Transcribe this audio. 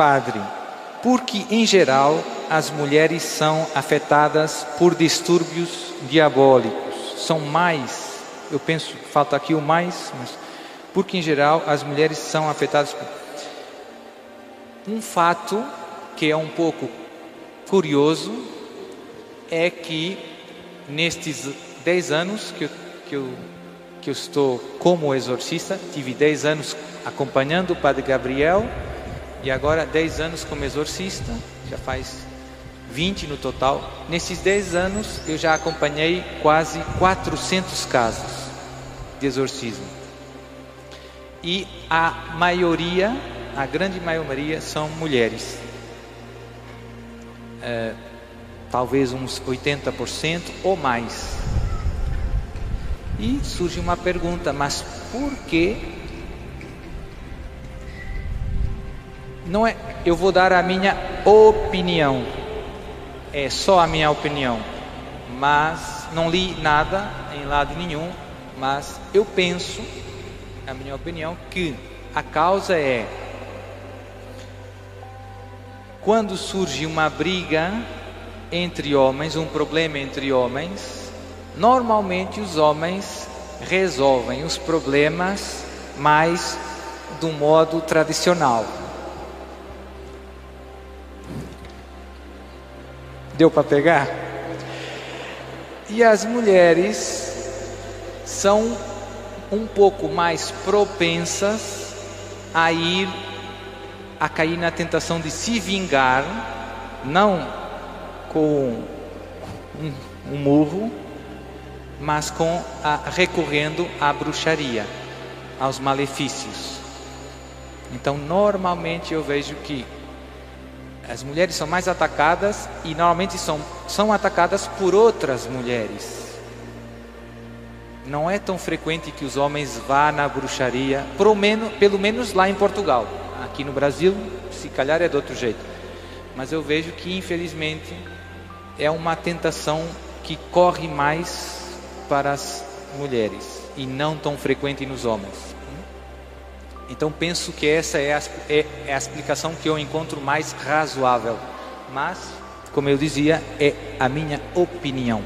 padre, porque em geral as mulheres são afetadas por distúrbios diabólicos, são mais, eu penso, falta aqui o mais, mas porque em geral as mulheres são afetadas por um fato que é um pouco curioso é que nestes 10 anos que eu, que eu, que eu estou como exorcista, tive 10 anos acompanhando o Padre Gabriel e agora 10 anos como exorcista, já faz 20 no total. Nesses 10 anos eu já acompanhei quase 400 casos de exorcismo. E a maioria, a grande maioria, são mulheres. É, talvez uns 80% ou mais. E surge uma pergunta, mas por que não é, eu vou dar a minha opinião. É só a minha opinião. Mas não li nada em lado nenhum, mas eu penso, a minha opinião, que a causa é quando surge uma briga entre homens, um problema entre homens, normalmente os homens resolvem os problemas mais do modo tradicional. Deu para pegar? E as mulheres são um pouco mais propensas a ir a cair na tentação de se vingar, não com um, um murro, mas com a, recorrendo à bruxaria, aos malefícios. Então, normalmente eu vejo que as mulheres são mais atacadas e normalmente são, são atacadas por outras mulheres. Não é tão frequente que os homens vá na bruxaria, pelo menos, pelo menos lá em Portugal. Aqui no Brasil, se calhar é de outro jeito. Mas eu vejo que, infelizmente, é uma tentação que corre mais para as mulheres e não tão frequente nos homens. Então penso que essa é a, é, é a explicação que eu encontro mais razoável. Mas, como eu dizia, é a minha opinião.